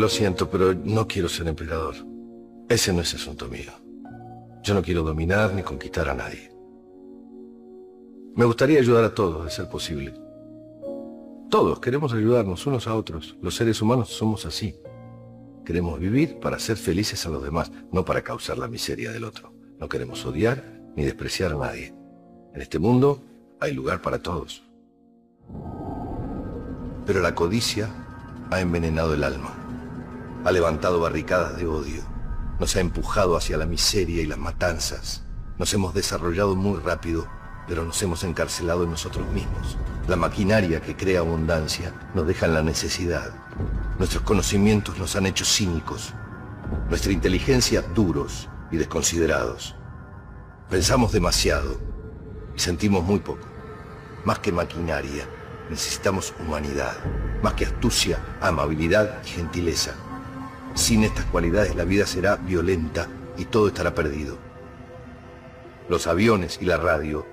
Lo siento, pero no quiero ser emperador. Ese no es asunto mío. Yo no quiero dominar ni conquistar a nadie. Me gustaría ayudar a todos, de ser posible. Todos queremos ayudarnos unos a otros. Los seres humanos somos así. Queremos vivir para ser felices a los demás, no para causar la miseria del otro. No queremos odiar ni despreciar a nadie. En este mundo hay lugar para todos. Pero la codicia ha envenenado el alma, ha levantado barricadas de odio, nos ha empujado hacia la miseria y las matanzas. Nos hemos desarrollado muy rápido, pero nos hemos encarcelado en nosotros mismos. La maquinaria que crea abundancia nos deja en la necesidad. Nuestros conocimientos nos han hecho cínicos, nuestra inteligencia duros y desconsiderados. Pensamos demasiado y sentimos muy poco. Más que maquinaria, necesitamos humanidad. Más que astucia, amabilidad y gentileza. Sin estas cualidades la vida será violenta y todo estará perdido. Los aviones y la radio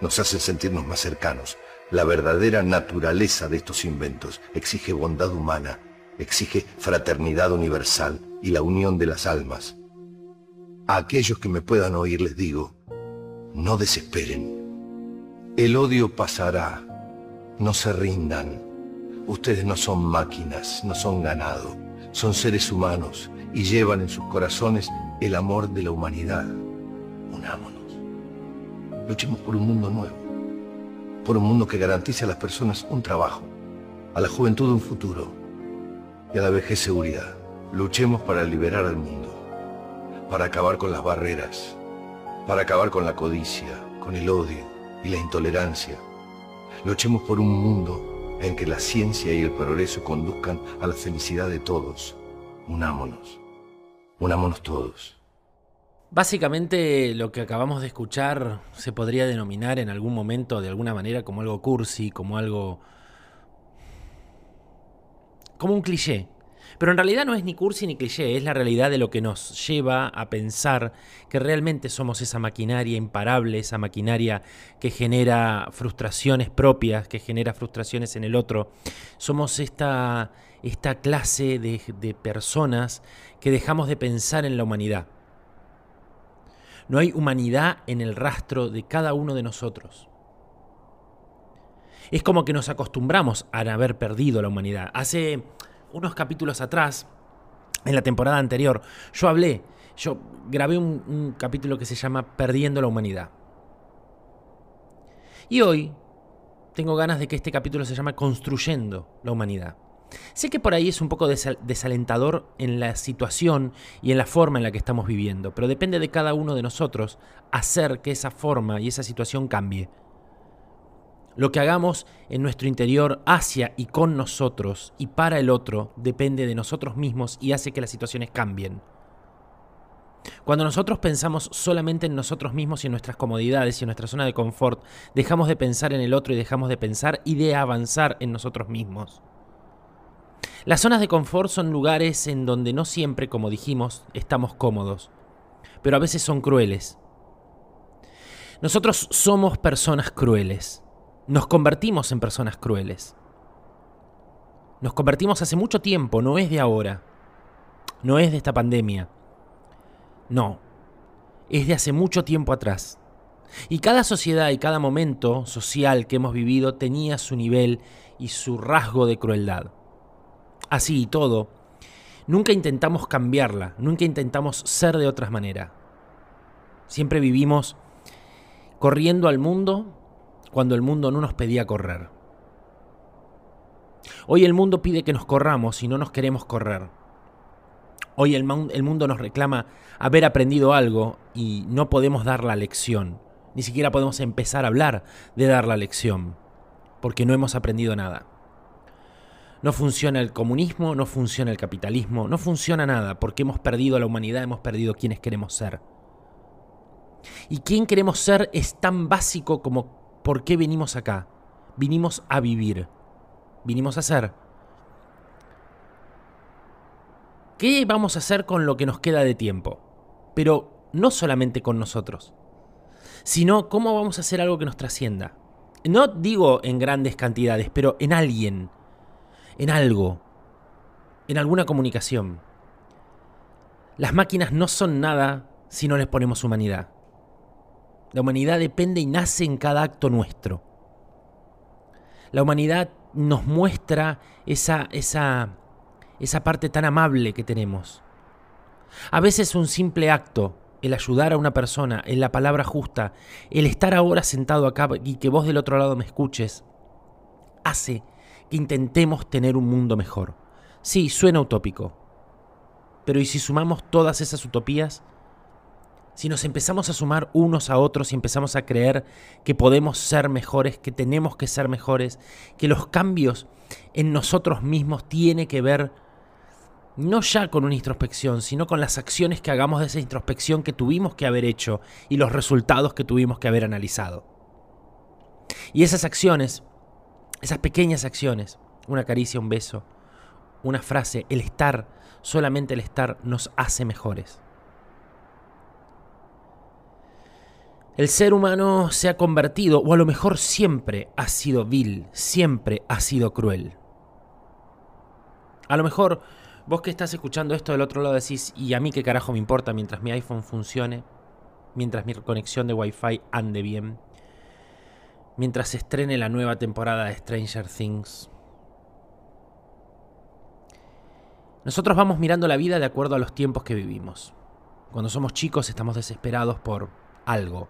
nos hacen sentirnos más cercanos. La verdadera naturaleza de estos inventos exige bondad humana, exige fraternidad universal y la unión de las almas. A aquellos que me puedan oír les digo, no desesperen. El odio pasará. No se rindan. Ustedes no son máquinas, no son ganado. Son seres humanos y llevan en sus corazones el amor de la humanidad. Unámonos. Luchemos por un mundo nuevo. Por un mundo que garantice a las personas un trabajo, a la juventud un futuro y a la vejez seguridad. Luchemos para liberar al mundo, para acabar con las barreras, para acabar con la codicia, con el odio y la intolerancia. Luchemos por un mundo en que la ciencia y el progreso conduzcan a la felicidad de todos. Unámonos. Unámonos todos. Básicamente lo que acabamos de escuchar se podría denominar en algún momento de alguna manera como algo cursi, como algo... como un cliché. Pero en realidad no es ni cursi ni cliché, es la realidad de lo que nos lleva a pensar que realmente somos esa maquinaria imparable, esa maquinaria que genera frustraciones propias, que genera frustraciones en el otro. Somos esta, esta clase de, de personas que dejamos de pensar en la humanidad. No hay humanidad en el rastro de cada uno de nosotros. Es como que nos acostumbramos a haber perdido la humanidad. Hace unos capítulos atrás, en la temporada anterior, yo hablé, yo grabé un, capítulo que se llama Perdiendo la Humanidad. Y hoy tengo ganas de que este capítulo se llame Construyendo la Humanidad. Sé que por ahí es un poco desal desalentador en la situación y en la forma en la que estamos viviendo, pero depende de cada uno de nosotros hacer que esa forma y esa situación cambie. Lo que hagamos en nuestro interior hacia y con nosotros y para el otro depende de nosotros mismos y hace que las situaciones cambien. Cuando nosotros pensamos solamente en nosotros mismos y en nuestras comodidades y en nuestra zona de confort, dejamos de pensar en el otro y dejamos de pensar y de avanzar en nosotros mismos. Las zonas de confort son lugares en donde no siempre, como dijimos, estamos cómodos, pero a veces son crueles. Nosotros somos personas crueles. Nos convertimos en personas crueles. Nos convertimos hace mucho tiempo, no es de ahora. No es de esta pandemia. No. Es de hace mucho tiempo atrás. Y cada sociedad y cada momento social que hemos vivido tenía su nivel y su rasgo de crueldad. Así y todo, nunca intentamos cambiarla, nunca intentamos ser de otra manera. Siempre vivimos corriendo al mundo cuando el mundo no nos pedía correr. Hoy el mundo pide que nos corramos y no nos queremos correr. Hoy el, mundo nos reclama haber aprendido algo y no podemos dar la lección. Ni siquiera podemos empezar a hablar de dar la lección, porque no hemos aprendido nada. No funciona el comunismo, no funciona el capitalismo, no funciona nada, porque hemos perdido a la humanidad, hemos perdido quienes queremos ser. Y quién queremos ser es tan básico como ¿Por qué venimos acá? Vinimos a vivir. Vinimos a ser. ¿Qué vamos a hacer con lo que nos queda de tiempo? Pero no solamente con nosotros, sino cómo vamos a hacer algo que nos trascienda. No digo en grandes cantidades, pero en alguien, en algo. en alguna comunicación. Las máquinas no son nada si no les ponemos humanidad. La humanidad depende y nace en cada acto nuestro. La humanidad nos muestra esa, esa, esa parte tan amable que tenemos. A veces un simple acto, el ayudar a una persona, en la palabra justa, el estar ahora sentado acá y que vos del otro lado me escuches, hace que intentemos tener un mundo mejor. Sí, suena utópico. Pero ¿y si sumamos todas esas utopías? Si nos empezamos a sumar unos a otros y empezamos a creer que podemos ser mejores, que tenemos que ser mejores, que los cambios en nosotros mismos tiene que ver no ya con una introspección, sino con las acciones que hagamos de esa introspección que tuvimos que haber hecho y los resultados que tuvimos que haber analizado. Y esas acciones, esas pequeñas acciones, una caricia, un beso, una frase, el estar, solamente el estar nos hace mejores. El ser humano se ha convertido, o a lo mejor siempre ha sido vil, siempre ha sido cruel. A lo mejor Vos que estás escuchando esto del otro lado decís, ¿y a mí qué carajo me importa mientras mi iPhone funcione? Mientras mi conexión de Wi-Fi ande bien. Mientras se estrene la nueva temporada de Stranger Things. Nosotros vamos mirando la vida de acuerdo a los tiempos que vivimos. Cuando somos chicos estamos desesperados por algo.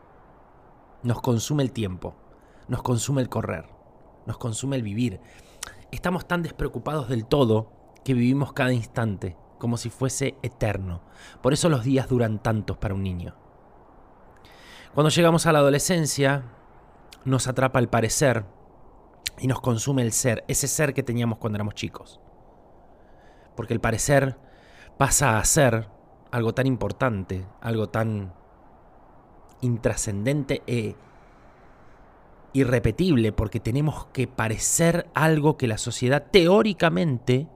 Nos consume el tiempo, nos consume el correr, nos consume el vivir. Estamos tan despreocupados del todo que vivimos cada instante, como si fuese eterno. Por eso los días duran tantos para un niño. Cuando llegamos a la adolescencia, nos atrapa el parecer y nos consume el ser, ese ser que teníamos cuando éramos chicos. Porque el parecer pasa a ser algo tan importante, algo tan intrascendente e irrepetible, porque tenemos que parecer algo que la sociedad teóricamente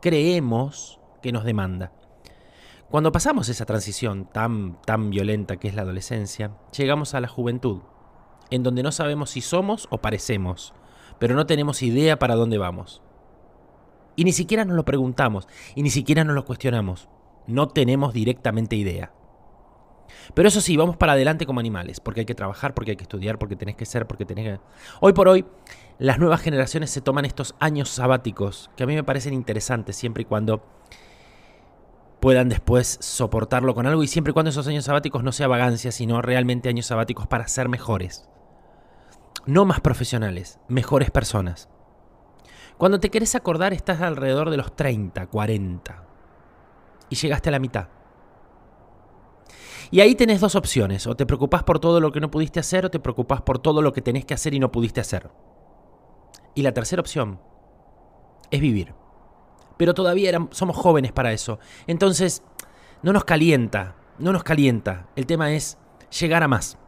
creemos que nos demanda. Cuando pasamos esa transición tan, tan violenta que es la adolescencia, llegamos a la juventud, en donde no sabemos si somos o parecemos, pero no tenemos idea para dónde vamos. Y ni siquiera nos lo preguntamos, y ni siquiera nos lo cuestionamos. No tenemos directamente idea. Pero eso sí, vamos para adelante como animales, porque hay que trabajar, porque hay que estudiar, porque tenés que ser, porque tenés que... Hoy por hoy, las nuevas generaciones se toman estos años sabáticos, que a mí me parecen interesantes, siempre y cuando puedan después soportarlo con algo, y siempre y cuando esos años sabáticos no sea vagancia, sino realmente años sabáticos para ser mejores. No más profesionales, mejores personas. Cuando te querés acordar estás alrededor de los 30, 40, y llegaste a la mitad. Y ahí tenés dos opciones, o te preocupás por todo lo que no pudiste hacer o te preocupás por todo lo que tenés que hacer y no pudiste hacer. Y la tercera opción es vivir. Pero todavía somos jóvenes para eso. Entonces, no nos calienta, no nos calienta. El tema es llegar a más.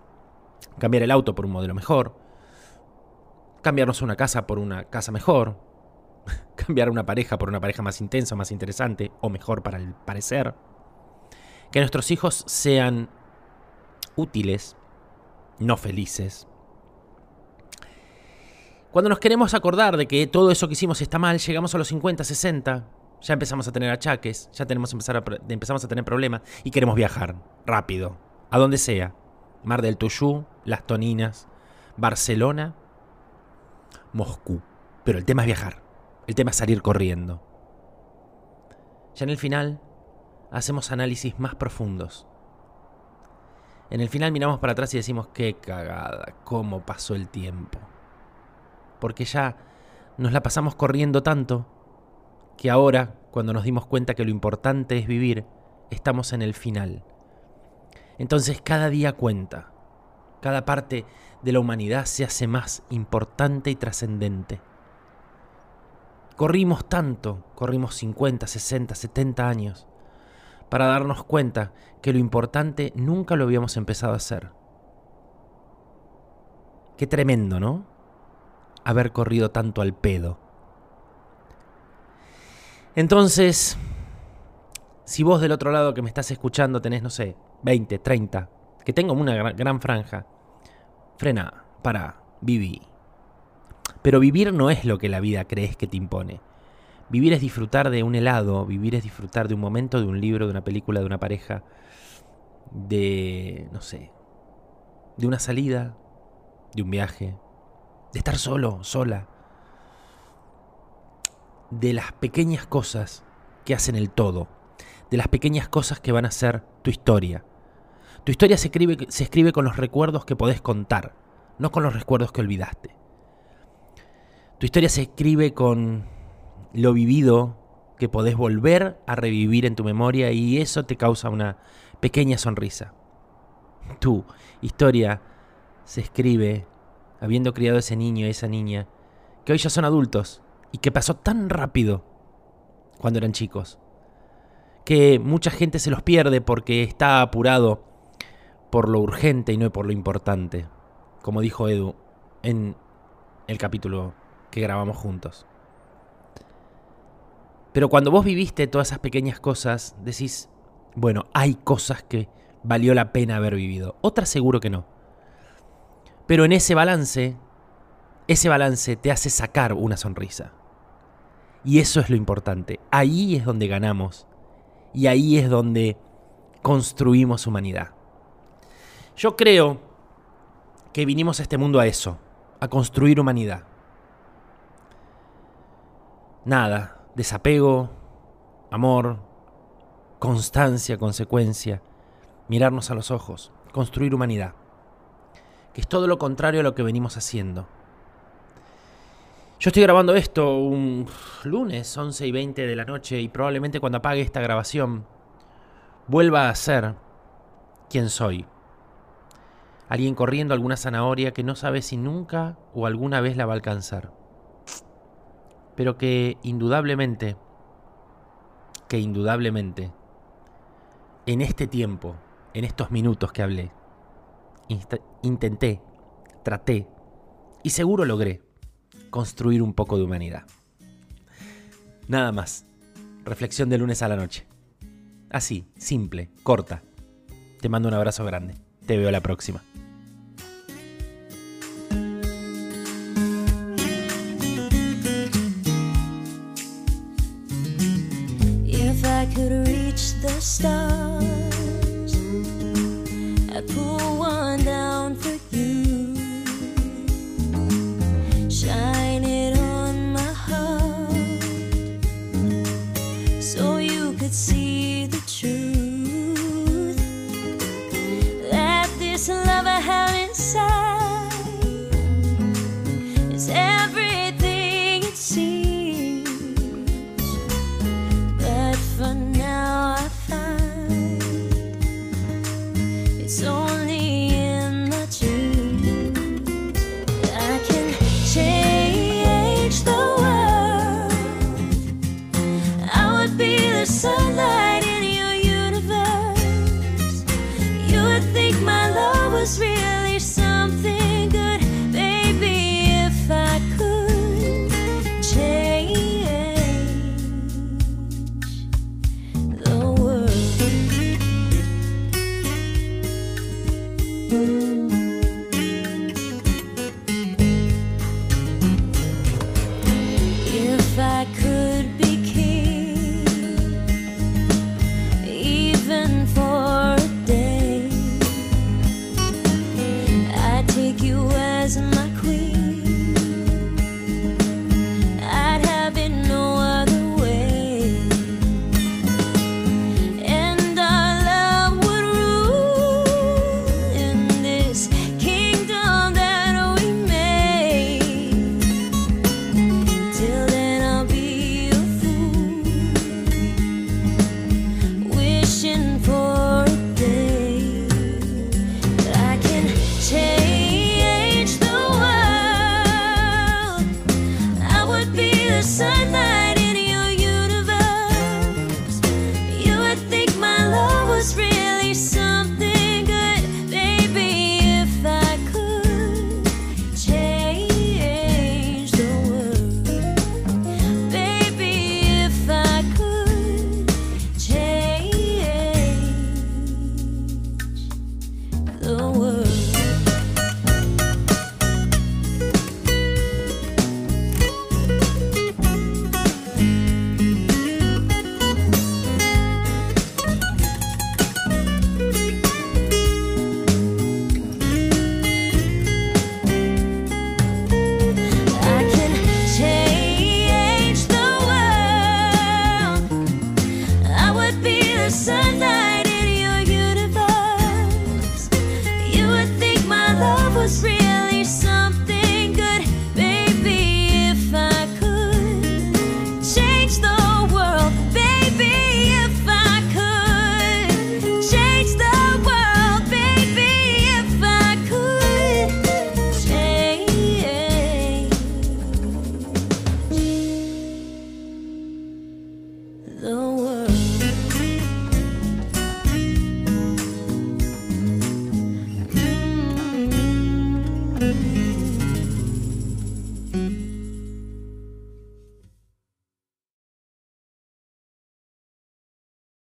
Cambiar el auto por un modelo mejor. Cambiarnos una casa por una casa mejor. Cambiar una pareja por una pareja más intensa, más interesante o mejor para el parecer que nuestros hijos sean útiles, no felices. Cuando nos queremos acordar de que todo eso que hicimos está mal, llegamos a los 50, 60, ya empezamos a tener achaques, ya tenemos empezar empezamos a tener problemas y queremos viajar rápido, a donde sea. Mar del Tuyú, Las Toninas, Barcelona, Moscú. Pero el tema es viajar, el tema es salir corriendo. Ya en el final hacemos análisis más profundos. En el final miramos para atrás y decimos, qué cagada, cómo pasó el tiempo. Porque ya nos la pasamos corriendo tanto que ahora, cuando nos dimos cuenta que lo importante es vivir, estamos en el final. Entonces cada día cuenta, cada parte de la humanidad se hace más importante y trascendente. Corrimos tanto, corrimos 50, 60, 70 años, para darnos cuenta que lo importante nunca lo habíamos empezado a hacer. Qué tremendo, ¿no? Haber corrido tanto al pedo. Entonces, si vos del otro lado que me estás escuchando tenés, no sé, 20, 30, que tengo una gran, franja, frena, para, viví. Pero vivir no es lo que la vida crees que te impone. Vivir es disfrutar de un helado, vivir es disfrutar de un momento, de un libro, de una película, de una pareja, de, no sé, de una salida, de un viaje, de estar solo, sola, de las pequeñas cosas que hacen el todo, de las pequeñas cosas que van a ser tu historia. Tu historia se escribe, se escribe con los recuerdos que podés contar, no con los recuerdos que olvidaste. Tu historia se escribe con lo vivido que podés volver a revivir en tu memoria y eso te causa una pequeña sonrisa. Tu historia se escribe habiendo criado ese niño y esa niña que hoy ya son adultos y que pasó tan rápido cuando eran chicos que mucha gente se los pierde porque está apurado por lo urgente y no por lo importante, como dijo Edu en el capítulo que grabamos juntos. Pero cuando vos viviste todas esas pequeñas cosas, decís, bueno, hay cosas que valió la pena haber vivido. Otras seguro que no. Pero en ese balance, ese balance te hace sacar una sonrisa. Y eso es lo importante. Ahí es donde ganamos. Y ahí es donde construimos humanidad. Yo creo que vinimos a este mundo a eso, a construir humanidad. Nada, desapego, amor, constancia, consecuencia, mirarnos a los ojos, construir humanidad, que es todo lo contrario a lo que venimos haciendo. Yo estoy grabando esto un lunes, 11 y 20 de la noche, y probablemente cuando apague esta grabación vuelva a ser quien soy. Alguien corriendo alguna zanahoria que no sabe si nunca o alguna vez la va a alcanzar. Pero que indudablemente, que indudablemente, en este tiempo, en estos minutos que hablé, intenté, traté y seguro logré construir un poco de humanidad. Nada más. Reflexión de lunes a la noche. Así, simple, corta. Te mando un abrazo grande. Te veo la próxima.